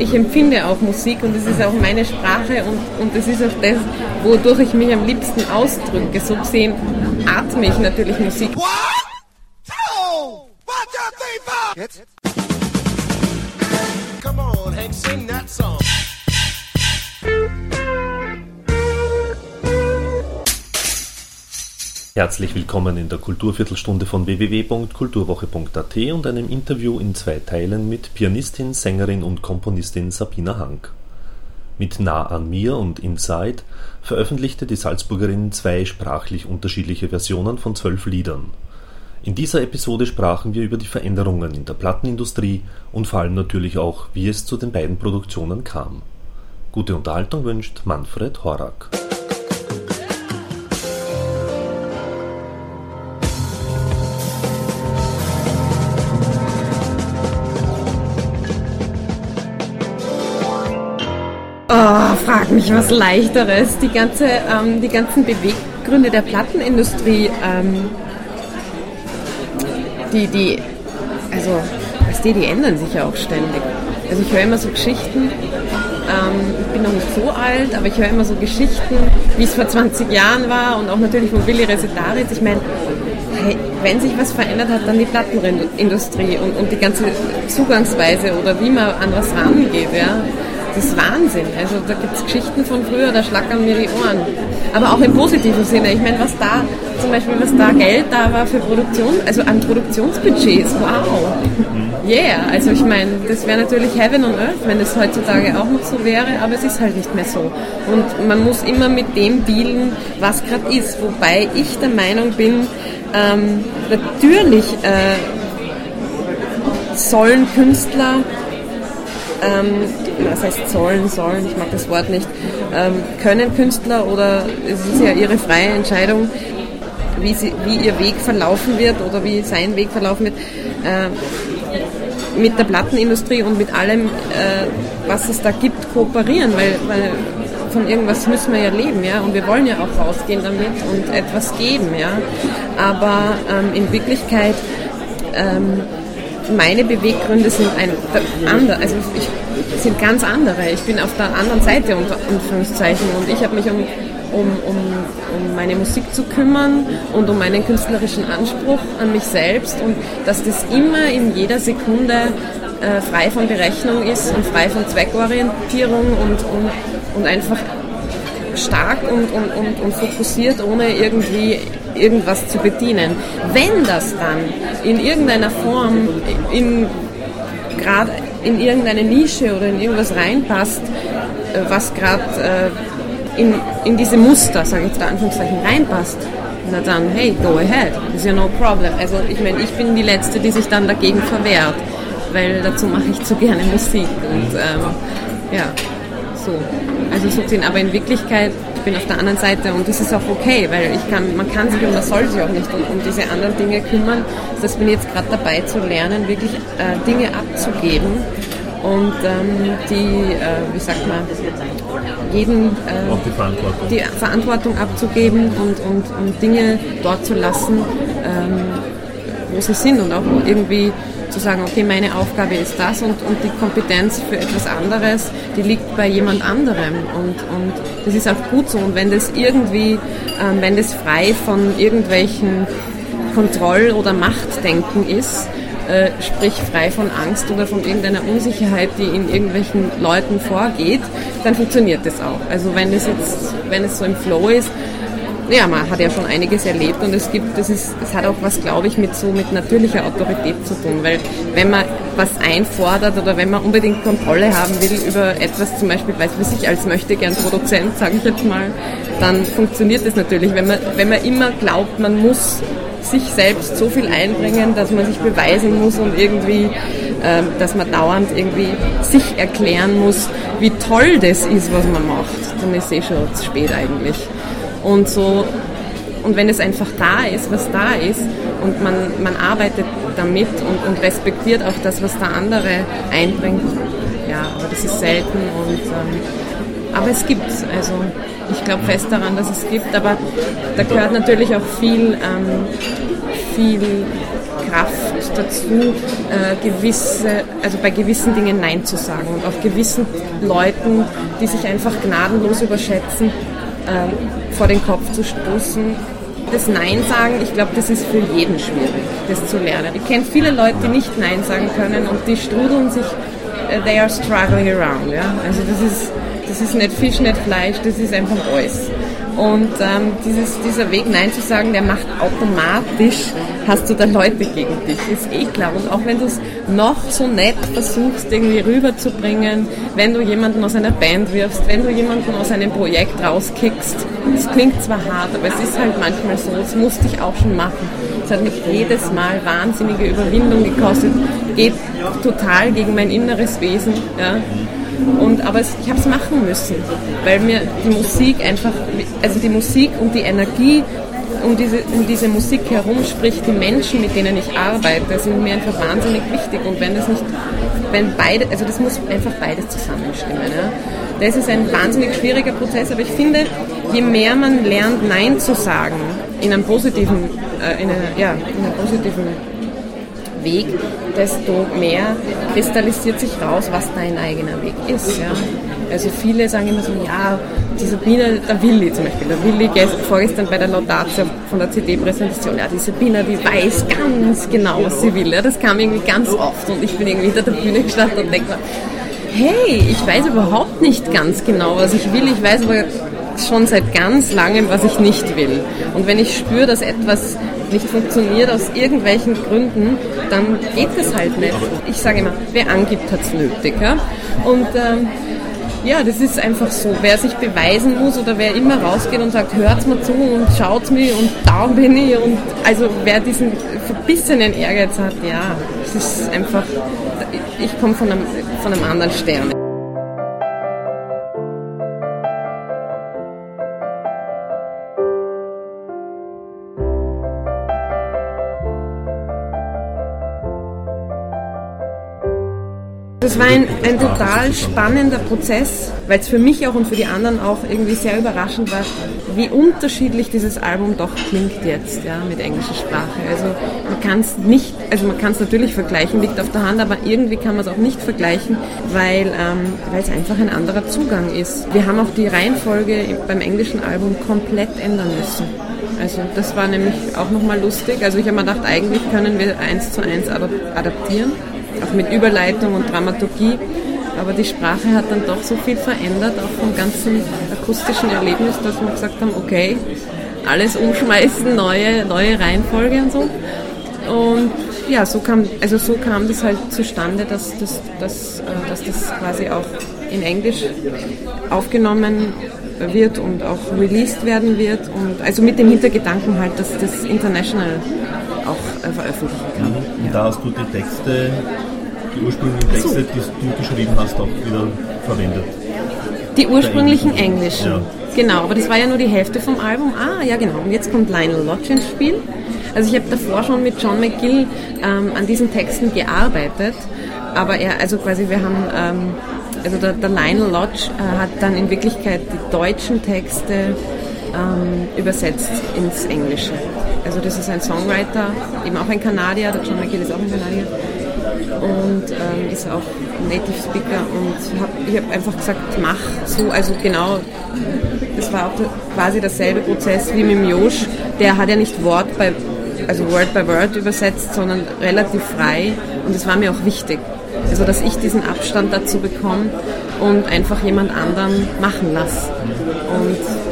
Ich empfinde auch Musik und es ist auch meine Sprache und, und es ist auch das, wodurch ich mich am liebsten ausdrücke. So gesehen atme ich natürlich Musik. One, two, one, two, three, four. Jetzt? Come on, Hank, sing that song. Herzlich willkommen in der Kulturviertelstunde von www.kulturwoche.at und einem Interview in zwei Teilen mit Pianistin, Sängerin und Komponistin Sabina Hank. Mit Nah an mir und Inside veröffentlichte die Salzburgerin zwei sprachlich unterschiedliche Versionen von zwölf Liedern. In dieser Episode sprachen wir über die Veränderungen in der Plattenindustrie und vor allem natürlich auch, wie es zu den beiden Produktionen kam. Gute Unterhaltung wünscht Manfred Horak. Mich was leichteres. Die, ganze, ähm, die ganzen Beweggründe der Plattenindustrie, ähm, die, die, also, was die, die ändern sich ja auch ständig. Also ich höre immer so Geschichten, ähm, ich bin noch nicht so alt, aber ich höre immer so Geschichten, wie es vor 20 Jahren war und auch natürlich von Willi Resetaris. Ich meine, hey, wenn sich was verändert hat, dann die Plattenindustrie und, und die ganze Zugangsweise oder wie man an was rangeht. Ja das ist Wahnsinn. Also da gibt es Geschichten von früher, da schlackern mir die Ohren. Aber auch im positiven Sinne. Ich meine, was da, zum Beispiel, was da Geld da war für Produktion, also an Produktionsbudgets, wow. Yeah, also ich meine, das wäre natürlich Heaven on Earth, wenn es heutzutage auch noch so wäre, aber es ist halt nicht mehr so. Und man muss immer mit dem dealen, was gerade ist. Wobei ich der Meinung bin, ähm, natürlich äh, sollen Künstler ähm, was heißt sollen, sollen, ich mag das Wort nicht, ähm, können Künstler oder es ist ja ihre freie Entscheidung, wie, sie, wie ihr Weg verlaufen wird oder wie sein Weg verlaufen wird, äh, mit der Plattenindustrie und mit allem, äh, was es da gibt, kooperieren, weil, weil von irgendwas müssen wir ja leben, ja, und wir wollen ja auch rausgehen damit und etwas geben, ja, aber ähm, in Wirklichkeit ähm, meine Beweggründe sind ein andere, also ich, sind ganz andere. Ich bin auf der anderen Seite unter Anführungszeichen und ich habe mich um, um, um, um meine Musik zu kümmern und um meinen künstlerischen Anspruch an mich selbst und dass das immer in jeder Sekunde äh, frei von Berechnung ist und frei von Zweckorientierung und, und, und einfach stark und, und, und, und fokussiert, ohne irgendwie irgendwas zu bedienen. Wenn das dann in irgendeiner Form in gerade in irgendeine Nische oder in irgendwas reinpasst, äh, was gerade äh, in, in diese Muster, sage ich jetzt da Anführungszeichen, reinpasst, na dann, hey, go ahead, is ja no problem. Also ich meine, ich bin die Letzte, die sich dann dagegen verwehrt, weil dazu mache ich zu gerne Musik und ähm, ja, so. Also so gesehen, aber in Wirklichkeit bin auf der anderen Seite und das ist auch okay, weil ich kann, man kann sich und man soll sich auch nicht um, um diese anderen Dinge kümmern. Das bin jetzt gerade dabei zu lernen, wirklich äh, Dinge abzugeben und ähm, die, äh, wie sagt man, jeden äh, die, Verantwortung. die Verantwortung abzugeben und, und, und Dinge dort zu lassen, ähm, wo sie sind und auch irgendwie zu sagen, okay, meine Aufgabe ist das und, und die Kompetenz für etwas anderes, die liegt bei jemand anderem und, und das ist auch gut so und wenn das irgendwie, ähm, wenn das frei von irgendwelchen Kontroll- oder Machtdenken ist, äh, sprich frei von Angst oder von irgendeiner Unsicherheit, die in irgendwelchen Leuten vorgeht, dann funktioniert das auch. Also wenn es jetzt, wenn es so im Flow ist, ja, man hat ja schon einiges erlebt und es gibt, das ist, es hat auch was, glaube ich, mit so mit natürlicher Autorität zu tun, weil wenn man was einfordert oder wenn man unbedingt Kontrolle haben will über etwas, zum Beispiel, weiß ich, als möchte gern Produzent, sage ich jetzt mal, dann funktioniert das natürlich. Wenn man, wenn man immer glaubt, man muss sich selbst so viel einbringen, dass man sich beweisen muss und irgendwie, ähm, dass man dauernd irgendwie sich erklären muss, wie toll das ist, was man macht, dann ist eh schon zu spät eigentlich. Und so, und wenn es einfach da ist, was da ist, und man, man arbeitet damit und, und respektiert auch das, was der andere einbringt, ja, aber das ist selten und ähm, aber es gibt. Also ich glaube fest daran, dass es gibt, aber da gehört natürlich auch viel, ähm, viel Kraft dazu, äh, gewisse, also bei gewissen Dingen Nein zu sagen und auch gewissen Leuten, die sich einfach gnadenlos überschätzen, äh, vor den Kopf zu stoßen. Das Nein sagen, ich glaube, das ist für jeden schwierig, das zu lernen. Ich kenne viele Leute, die nicht Nein sagen können und die strudeln sich, uh, they are struggling around. Ja? Also das ist, das ist nicht Fisch, nicht Fleisch, das ist einfach alles. Und ähm, dieses, dieser Weg Nein zu sagen, der macht automatisch, hast du da Leute gegen dich, ist eh klar. Und auch wenn du es noch so nett versuchst, irgendwie rüberzubringen, wenn du jemanden aus einer Band wirfst, wenn du jemanden aus einem Projekt rauskickst, das klingt zwar hart, aber es ist halt manchmal so, das musste ich auch schon machen. Es hat mich jedes Mal wahnsinnige Überwindung gekostet, geht total gegen mein inneres Wesen. Ja. Und, aber ich habe es machen müssen, weil mir die Musik einfach, also die Musik und die Energie um diese, um diese Musik herum, sprich die Menschen, mit denen ich arbeite, sind mir einfach wahnsinnig wichtig. Und wenn das nicht, wenn beide, also das muss einfach beides zusammenstimmen. Ja. Das ist ein wahnsinnig schwieriger Prozess, aber ich finde, je mehr man lernt, Nein zu sagen, in einem positiven, äh, in, einer, ja, in einer positiven Weg, desto mehr kristallisiert sich raus, was dein eigener Weg ist. Ja? Also viele sagen immer so, ja, die Sabine, der Willi zum Beispiel, der Willi vorgestern bei der Laudatio von der CD-Präsentation, ja, die Sabine, die weiß ganz genau, was sie will. Ja? Das kam irgendwie ganz oft und ich bin irgendwie hinter der Bühne gestanden und denke mir, hey, ich weiß überhaupt nicht ganz genau, was ich will. Ich weiß aber schon seit ganz langem, was ich nicht will. Und wenn ich spüre, dass etwas nicht funktioniert aus irgendwelchen Gründen, dann geht es halt nicht. Ich sage immer, wer angibt, hat es nötig. Ja? Und ähm, ja, das ist einfach so. Wer sich beweisen muss oder wer immer rausgeht und sagt, hört's mir zu und schaut mir und da bin ich und also wer diesen verbissenen Ehrgeiz hat, ja, es ist einfach, ich komme von einem, von einem anderen Stern. Das war ein, ein total spannender Prozess, weil es für mich auch und für die anderen auch irgendwie sehr überraschend war, wie unterschiedlich dieses Album doch klingt jetzt, ja, mit englischer Sprache. Also man kann es nicht, also man kann es natürlich vergleichen, liegt auf der Hand, aber irgendwie kann man es auch nicht vergleichen, weil ähm, es einfach ein anderer Zugang ist. Wir haben auch die Reihenfolge beim englischen Album komplett ändern müssen. Also das war nämlich auch nochmal lustig. Also ich habe mir gedacht, eigentlich können wir eins zu eins adaptieren auch mit Überleitung und Dramaturgie. Aber die Sprache hat dann doch so viel verändert, auch vom ganzen akustischen Erlebnis, dass wir gesagt haben, okay, alles umschmeißen, neue, neue Reihenfolge und so. Und ja, so kam, also so kam das halt zustande, dass das, dass, äh, dass das quasi auch in Englisch aufgenommen wird und auch released werden wird. Und also mit dem Hintergedanken halt, dass das international auch äh, veröffentlichen kann. Mhm. Und da hast du die Texte die ursprünglichen Texte, so. die du geschrieben hast, auch wieder verwendet. Die ursprünglichen englischen. Ja. Genau, aber das war ja nur die Hälfte vom Album. Ah, ja genau. Und jetzt kommt Lionel Lodge ins Spiel. Also ich habe davor schon mit John McGill ähm, an diesen Texten gearbeitet, aber er, also quasi wir haben, ähm, also der, der, Lionel Lodge äh, hat dann in Wirklichkeit die deutschen Texte ähm, übersetzt ins Englische. Also das ist ein Songwriter, eben auch ein Kanadier, der John McGill ist auch ein Kanadier und ähm, ist auch Native Speaker und hab, ich habe einfach gesagt, mach so, also genau, das war auch quasi derselbe Prozess wie mit dem Josh, der hat ja nicht Wort bei, also Word by Word übersetzt, sondern relativ frei und das war mir auch wichtig. Also dass ich diesen Abstand dazu bekomme und einfach jemand anderen machen lasse. Und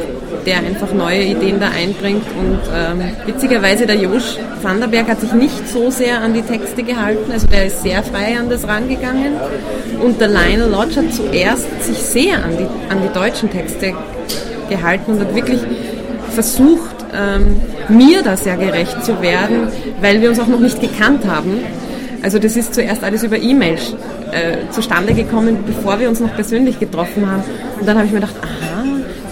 der einfach neue Ideen da einbringt. Und ähm, witzigerweise der Josch Vanderberg hat sich nicht so sehr an die Texte gehalten, also der ist sehr frei an das rangegangen. Und der Lionel Lodge hat zuerst sich sehr an die, an die deutschen Texte gehalten und hat wirklich versucht, ähm, mir da sehr gerecht zu werden, weil wir uns auch noch nicht gekannt haben. Also das ist zuerst alles über E-Mail äh, zustande gekommen, bevor wir uns noch persönlich getroffen haben. Und dann habe ich mir gedacht, aha,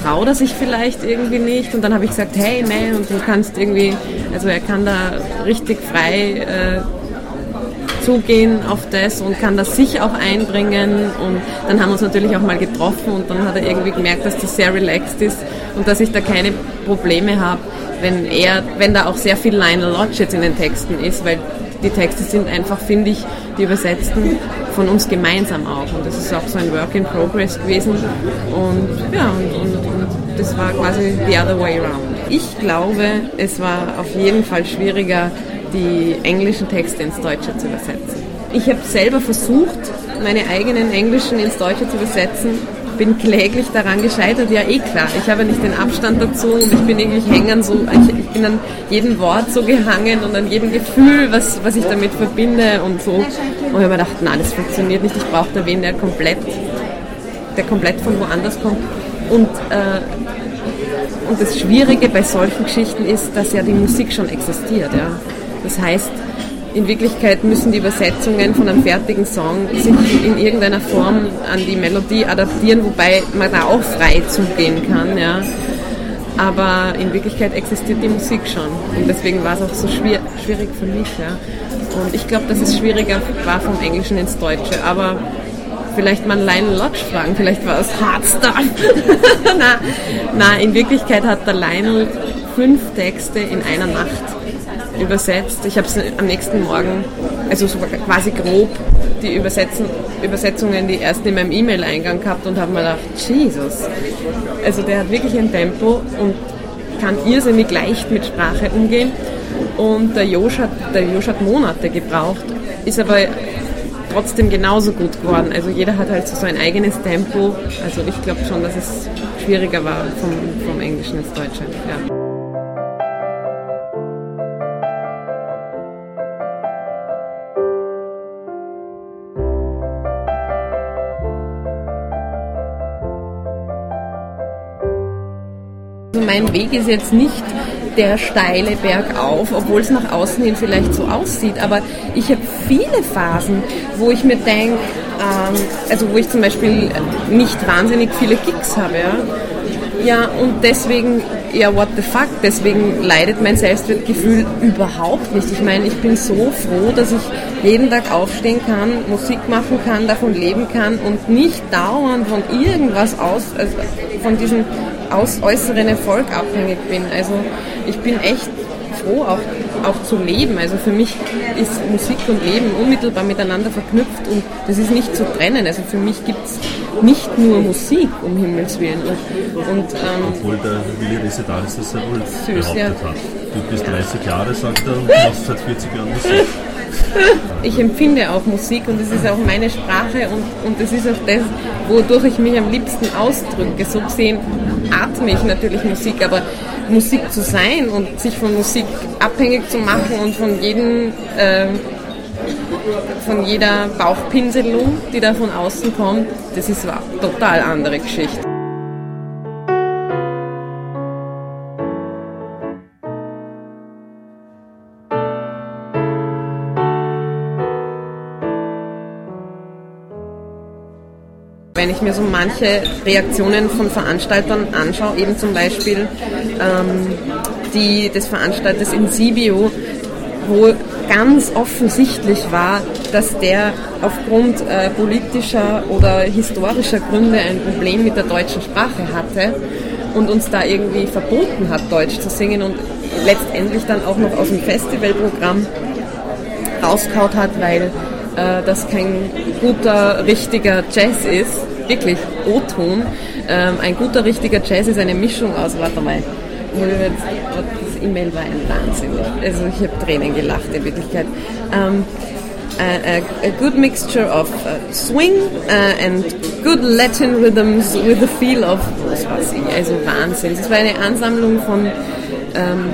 traut er sich vielleicht irgendwie nicht. Und dann habe ich gesagt, hey, nee, und du kannst irgendwie, also er kann da richtig frei äh, zugehen auf das und kann das sich auch einbringen. Und dann haben wir uns natürlich auch mal getroffen und dann hat er irgendwie gemerkt, dass das sehr relaxed ist und dass ich da keine Probleme habe, wenn er, wenn da auch sehr viel Lionel Lodge jetzt in den Texten ist, weil die Texte sind einfach, finde ich, die übersetzten von uns gemeinsam auch. Und das ist auch so ein Work in Progress gewesen. Und ja, und, und, und das war quasi the other way around. Ich glaube, es war auf jeden Fall schwieriger, die englischen Texte ins Deutsche zu übersetzen. Ich habe selber versucht, meine eigenen englischen ins Deutsche zu übersetzen bin kläglich daran gescheitert, ja eh klar. Ich habe nicht den Abstand dazu und ich bin irgendwie hängen so, ich, ich, bin an jedem Wort so gehangen und an jedem Gefühl, was, was ich damit verbinde und so. Und ich habe mir gedacht, nein, das funktioniert nicht, ich brauche da wen, der komplett, der komplett von woanders kommt. Und, äh, und das Schwierige bei solchen Geschichten ist, dass ja die Musik schon existiert. Ja. Das heißt, in Wirklichkeit müssen die Übersetzungen von einem fertigen Song sich in irgendeiner Form an die Melodie adaptieren, wobei man da auch frei zugehen kann. Ja. Aber in Wirklichkeit existiert die Musik schon. Und deswegen war es auch so schwierig für mich. Ja. Und ich glaube, dass es schwieriger war vom Englischen ins Deutsche. Aber vielleicht mal Lionel Lodge fragen, vielleicht war es Hardstuff. na, na, in Wirklichkeit hat der Lionel fünf Texte in einer Nacht übersetzt. Ich habe es am nächsten Morgen, also so quasi grob die Übersetzen, Übersetzungen, die ersten in meinem E-Mail-Eingang gehabt und habe mir gedacht, Jesus. Also der hat wirklich ein Tempo und kann irrsinnig leicht mit Sprache umgehen. Und der Josh hat, der Josh hat Monate gebraucht, ist aber trotzdem genauso gut geworden. Also jeder hat halt so sein eigenes Tempo. Also ich glaube schon, dass es schwieriger war vom, vom Englischen ins Deutsche. Ja. Mein Weg ist jetzt nicht der steile Berg auf, obwohl es nach außen hin vielleicht so aussieht. Aber ich habe viele Phasen, wo ich mir denke, ähm, also wo ich zum Beispiel nicht wahnsinnig viele Gigs habe. Ja? Ja, und deswegen, ja, what the fuck, deswegen leidet mein Selbstwertgefühl überhaupt nicht. Ich meine, ich bin so froh, dass ich jeden Tag aufstehen kann, Musik machen kann, davon leben kann und nicht dauernd von irgendwas aus, also von diesem aus äußeren Erfolg abhängig bin. Also ich bin echt froh, auch, auch zu leben. Also für mich ist Musik und Leben unmittelbar miteinander verknüpft und das ist nicht zu trennen. Also für mich gibt es nicht nur Musik, um Himmels Willen. Und, und ähm, Obwohl der Willi Resedaris das sehr wohl Süß, behauptet ja. hat. Du bist 30 Jahre, sagt er, und machst seit 40 Jahren Musik. Ich empfinde auch Musik und es ist auch meine Sprache und, und es ist auch das, wodurch ich mich am liebsten ausdrücke. So gesehen atme ich natürlich Musik, aber Musik zu sein und sich von Musik abhängig zu machen und von jedem äh, von jeder Bauchpinselung, die da von außen kommt, das ist eine total andere Geschichte. Wenn ich mir so manche Reaktionen von Veranstaltern anschaue, eben zum Beispiel ähm, die des Veranstalters in Sibio, wo ganz offensichtlich war, dass der aufgrund äh, politischer oder historischer Gründe ein Problem mit der deutschen Sprache hatte und uns da irgendwie verboten hat, Deutsch zu singen und letztendlich dann auch noch aus dem Festivalprogramm rauskaut hat, weil äh, das kein guter, richtiger Jazz ist wirklich O-Ton. Ähm, ein guter, richtiger Jazz ist eine Mischung aus, warte mal, das E-Mail war ein Wahnsinn. Also ich habe Tränen gelacht in Wirklichkeit. Um, a, a, good mixture of uh, swing uh, and good Latin rhythms with a feel of was weiß ich, also Wahnsinn. Es war eine Ansammlung von ähm,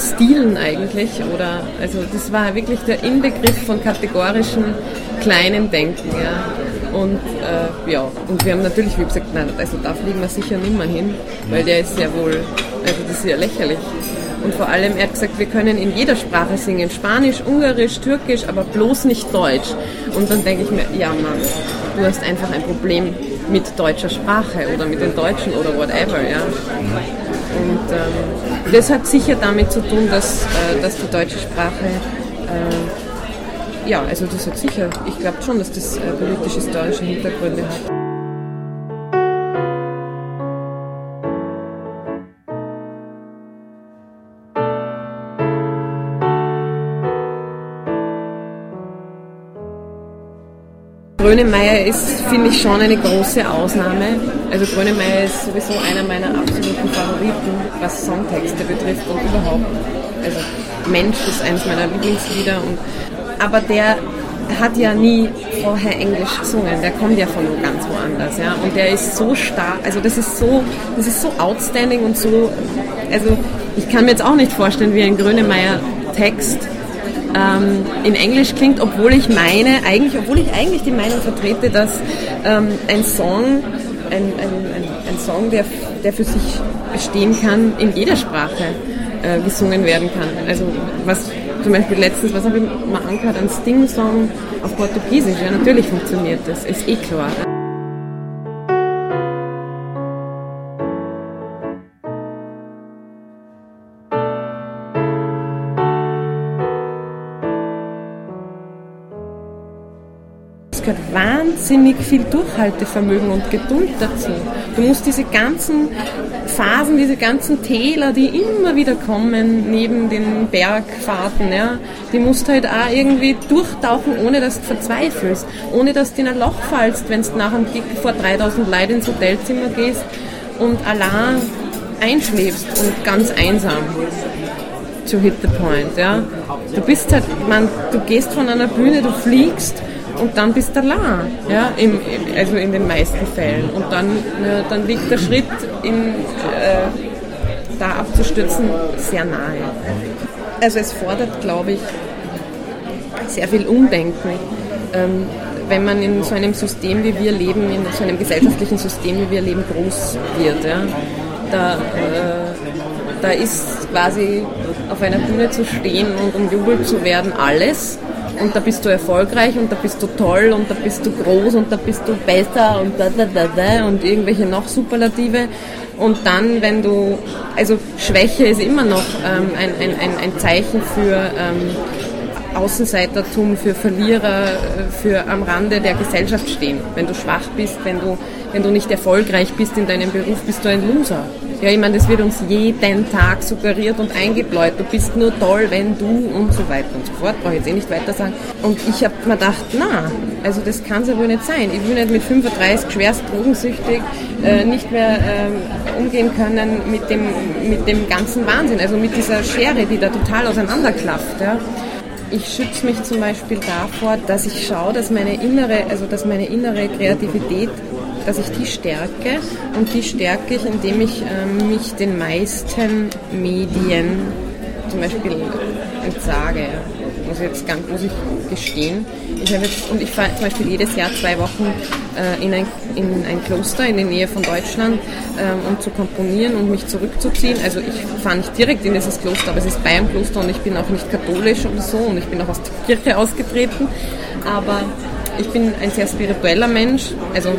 Stilen eigentlich oder also das war wirklich der Inbegriff von kategorischen kleinen Denken. Ja. Und äh, ja, und wir haben natürlich, wie gesagt, nein, also da fliegen wir sicher nicht mehr hin, weil der ist ja wohl, also das ist ja lächerlich. Und vor allem, er hat gesagt, wir können in jeder Sprache singen, Spanisch, Ungarisch, Türkisch, aber bloß nicht Deutsch. Und dann denke ich mir, ja Mann, du hast einfach ein Problem mit deutscher Sprache oder mit den Deutschen oder whatever, ja. Und ähm, das hat sicher damit zu tun, dass, äh, dass die deutsche Sprache äh, ja, also das hat sicher, ich glaube schon, dass das äh, politisch-historische Hintergründe hat. Grönemeyer ist, finde ich, schon eine große Ausnahme. Also Grönemeyer ist sowieso einer meiner absoluten Favoriten, was Songtexte betrifft und überhaupt. Also Mensch ist eines meiner Lieblingslieder. Und, aber der hat ja nie vorher Englisch gesungen, der kommt ja von ganz woanders, ja. Und der ist so stark, also das ist so, das ist so outstanding und so, also ich kann mir jetzt auch nicht vorstellen, wie ein Grönemeyer Text ähm, in Englisch klingt, obwohl ich meine, eigentlich, obwohl ich eigentlich die Meinung vertrete, dass ähm, ein Song, ein, ein, ein, Song, der, der für sich bestehen kann, in jeder Sprache äh, gesungen werden kann. Also was zum Beispiel letztens, was habe ich mal angehört, ein Sting-Song auf Portugiesisch, ja natürlich funktioniert das, ist eh klar. Gehört wahnsinnig viel Durchhaltevermögen und Geduld dazu. Du musst diese ganzen Phasen, diese ganzen Täler, die immer wieder kommen, neben den Bergfahrten, ja, die musst halt auch irgendwie durchtauchen, ohne dass du verzweifelst, ohne dass du in ein Loch fallst, wenn du nach einem Gig vor 3000 Leuten ins Hotelzimmer gehst und allein einschläfst und ganz einsam to hit the point, ja. Du bist halt, man, du gehst von einer Bühne, du fliegst und dann bist du allein, ja, im, also in den meisten Fällen. Und dann, ja, dann liegt der Schritt, in, äh, da abzustürzen, sehr nahe. Also es fordert, glaube ich, sehr viel Umdenken. Ähm, wenn man in so einem System wie wir leben, in so einem gesellschaftlichen System wie wir leben, groß wird. Ja? Da, äh, da ist quasi auf einer Bühne zu stehen und umjubelt zu werden alles und da bist du erfolgreich und da bist du toll und da bist du groß und da bist du besser und da, da, da, da und irgendwelche noch Superlative. Und dann, wenn du, also Schwäche ist immer noch ähm, ein, ein, ein, Zeichen für ähm, Außenseitertum, für Verlierer, äh, für am Rande der Gesellschaft stehen. Wenn du schwach bist, wenn du, wenn du nicht erfolgreich bist in deinem Beruf, bist du ein Loser. Ja, ich meine, das wird uns jeden Tag suggeriert und eingebläut. Du bist nur toll, wenn du und so weiter und so fort. Brauche ich jetzt eh nicht weiter sagen. Und ich habe mir gedacht, na, also das kann es ja wohl nicht sein. Ich will nicht mit 35 schwerst drogensüchtig äh, nicht mehr äh, umgehen können mit dem, mit dem ganzen Wahnsinn. Also mit dieser Schere, die da total auseinanderklafft. Ja. Ich schütze mich zum Beispiel davor, dass ich schaue, dass meine innere, also dass meine innere Kreativität dass ich die stärke und die stärke ich, indem ich äh, mich den meisten Medien zum Beispiel entsage. Muss ich jetzt ganz, muss ich gestehen. Ich jetzt, und ich fahre zum Beispiel jedes Jahr zwei Wochen äh, in, ein, in ein Kloster in der Nähe von Deutschland, ähm, um zu komponieren und mich zurückzuziehen. Also ich fahre nicht direkt in dieses Kloster, aber es ist einem Kloster und ich bin auch nicht katholisch oder so und ich bin auch aus der Kirche ausgetreten. Aber ich bin ein sehr spiritueller Mensch. Also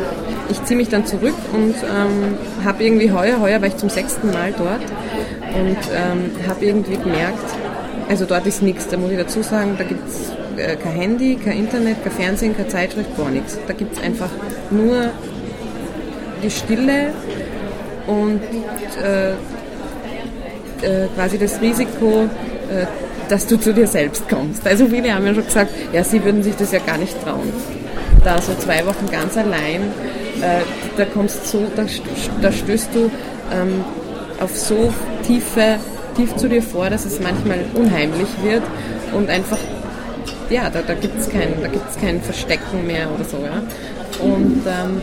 ich ziehe mich dann zurück und ähm, habe irgendwie heuer, heuer war ich zum sechsten Mal dort und ähm, habe irgendwie gemerkt, also dort ist nichts, da muss ich dazu sagen, da gibt es äh, kein Handy, kein Internet, kein Fernsehen, keine Zeitschrift, gar nichts. Da gibt es einfach nur die Stille und äh, äh, quasi das Risiko, äh, dass du zu dir selbst kommst. Also viele haben ja schon gesagt, ja, sie würden sich das ja gar nicht trauen. Da so zwei Wochen ganz allein äh, da kommst so, da, da stößt du ähm, auf so tiefe, tief zu dir vor, dass es manchmal unheimlich wird und einfach, ja, da, da gibt es kein, kein Verstecken mehr oder so, ja. Und, ähm,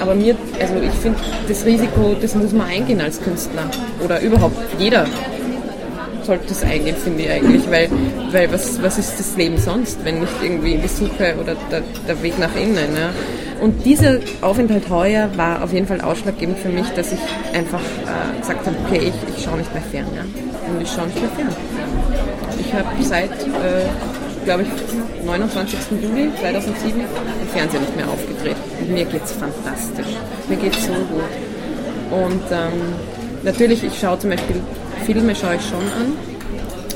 aber mir, also ich finde, das Risiko, das muss man eingehen als Künstler oder überhaupt jeder sollte es eingehen, finde ich eigentlich, weil, weil was, was ist das Leben sonst, wenn nicht irgendwie die Suche oder der, der Weg nach innen. Ja? Und dieser Aufenthalt heuer war auf jeden Fall ausschlaggebend für mich, dass ich einfach äh, gesagt habe, okay, ich, ich schaue nicht mehr fern. Ja? Und ich schaue nicht mehr fern. Ich habe seit, äh, glaube ich, 29. Juli 2007 im Fernsehen nicht mehr aufgetreten. Und mir geht es fantastisch. Mir geht es so gut. Und ähm, natürlich, ich schaue zum Beispiel, Filme schaue ich schon an.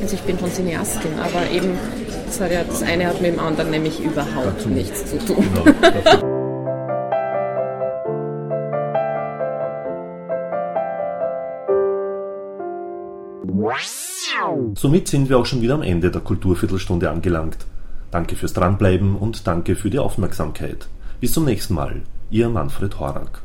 Also ich bin schon Cineastin, aber eben das, ja, das eine hat mit dem anderen nämlich überhaupt nichts zu tun. Genau, Somit sind wir auch schon wieder am Ende der Kulturviertelstunde angelangt. Danke fürs Dranbleiben und danke für die Aufmerksamkeit. Bis zum nächsten Mal, Ihr Manfred Horak.